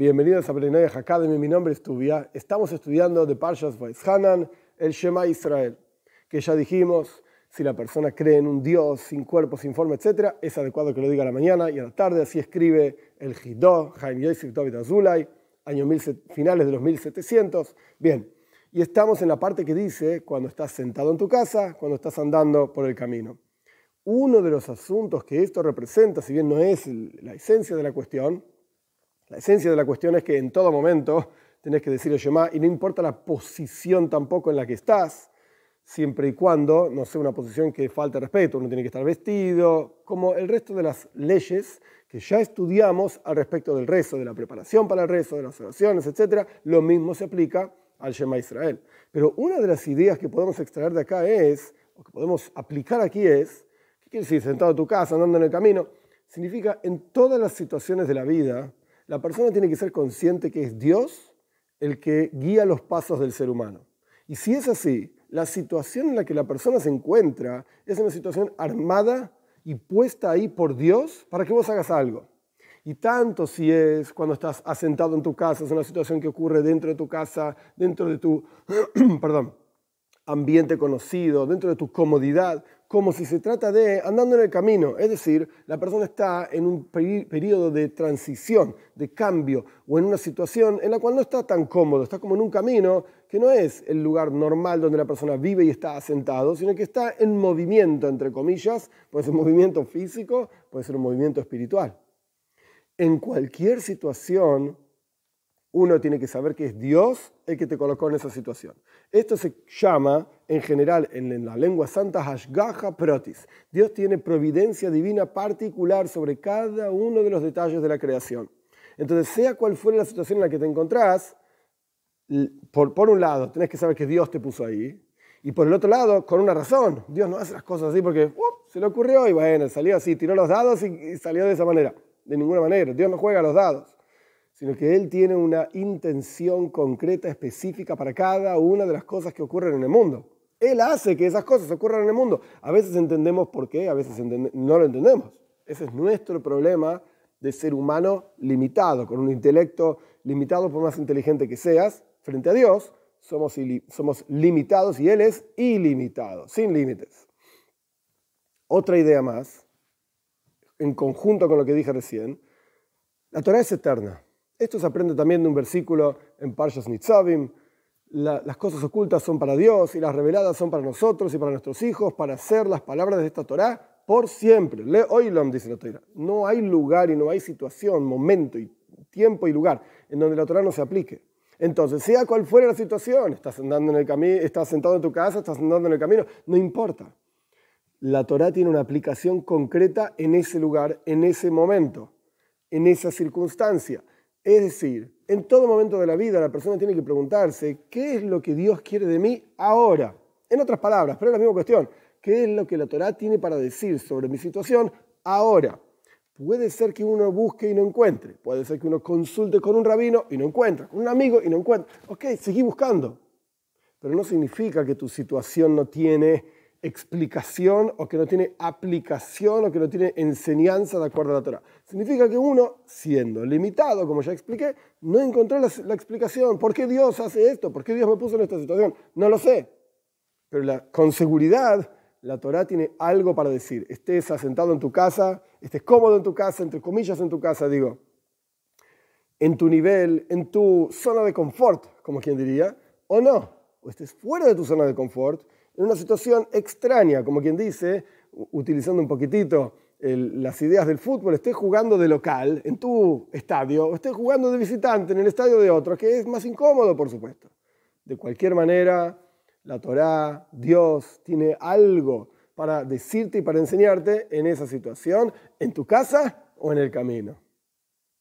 Bienvenidos a Berenay Academy, mi nombre es Tuvia. Estamos estudiando de Parshas Hanan, el Shema Israel, que ya dijimos, si la persona cree en un Dios sin cuerpo, sin forma, etc., es adecuado que lo diga a la mañana y a la tarde. Así escribe el Hidó, Jaime Yosef David Azulay, años finales de los 1700. Bien, y estamos en la parte que dice cuando estás sentado en tu casa, cuando estás andando por el camino. Uno de los asuntos que esto representa, si bien no es la esencia de la cuestión, la esencia de la cuestión es que en todo momento tenés que decir el Shema y no importa la posición tampoco en la que estás, siempre y cuando no sea una posición que falte respeto, uno tiene que estar vestido, como el resto de las leyes que ya estudiamos al respecto del rezo, de la preparación para el rezo, de las oraciones, etc., lo mismo se aplica al Shema Israel. Pero una de las ideas que podemos extraer de acá es, o que podemos aplicar aquí es, ¿qué quiere decir? Sentado en tu casa, andando en el camino, significa en todas las situaciones de la vida, la persona tiene que ser consciente que es Dios el que guía los pasos del ser humano. Y si es así, la situación en la que la persona se encuentra es una situación armada y puesta ahí por Dios para que vos hagas algo. Y tanto si es cuando estás asentado en tu casa, es una situación que ocurre dentro de tu casa, dentro de tu perdón, ambiente conocido, dentro de tu comodidad, como si se trata de andando en el camino. Es decir, la persona está en un periodo de transición, de cambio, o en una situación en la cual no está tan cómodo, está como en un camino que no es el lugar normal donde la persona vive y está asentado, sino que está en movimiento, entre comillas, puede ser un movimiento físico, puede ser un movimiento espiritual. En cualquier situación, uno tiene que saber que es Dios el que te colocó en esa situación. Esto se llama, en general, en la lengua santa, Hashgaha Protis. Dios tiene providencia divina particular sobre cada uno de los detalles de la creación. Entonces, sea cual fuera la situación en la que te encontrás, por, un lado, tenés que saber que Dios te puso ahí, y por el otro lado, con una razón. Dios no hace las cosas así porque se le ocurrió y bueno, salió así, tiró los dados y salió de esa manera. De ninguna manera. Dios no juega los dados sino que Él tiene una intención concreta, específica para cada una de las cosas que ocurren en el mundo. Él hace que esas cosas ocurran en el mundo. A veces entendemos por qué, a veces no lo entendemos. Ese es nuestro problema de ser humano limitado, con un intelecto limitado por más inteligente que seas. Frente a Dios somos, somos limitados y Él es ilimitado, sin límites. Otra idea más, en conjunto con lo que dije recién, la Torah es eterna. Esto se aprende también de un versículo en Parshas Nitzavim. las cosas ocultas son para Dios y las reveladas son para nosotros y para nuestros hijos, para hacer las palabras de esta Torah por siempre. Le oilom, dice la Torah. No hay lugar y no hay situación, momento y tiempo y lugar en donde la Torah no se aplique. Entonces, sea cual fuera la situación, estás andando en el camino, estás sentado en tu casa, estás andando en el camino, no importa. La Torah tiene una aplicación concreta en ese lugar, en ese momento, en esa circunstancia. Es decir, en todo momento de la vida la persona tiene que preguntarse, ¿qué es lo que Dios quiere de mí ahora? En otras palabras, pero es la misma cuestión, ¿qué es lo que la Torah tiene para decir sobre mi situación ahora? Puede ser que uno busque y no encuentre, puede ser que uno consulte con un rabino y no encuentra, con un amigo y no encuentra. Ok, seguí buscando, pero no significa que tu situación no tiene explicación o que no tiene aplicación o que no tiene enseñanza de acuerdo a la Torah. Significa que uno, siendo limitado, como ya expliqué, no encontró la, explicación. ¿Por qué Dios hace esto? ¿Por qué Dios me puso en esta situación? No lo sé. Pero con seguridad la Torah tiene algo para decir. Estés asentado en tu casa, estés cómodo en tu casa, entre comillas en tu casa, digo, en tu nivel, en tu zona de confort, como quien diría, o no, o estés fuera de tu zona de confort en una situación extraña, como quien dice, utilizando un poquitito las ideas del fútbol, estés jugando de local en tu estadio o estés jugando de visitante en el estadio de otro, que es más incómodo, por supuesto. De cualquier manera, la Torá, Dios, tiene algo para decirte y para enseñarte en esa situación, en tu casa o en el camino.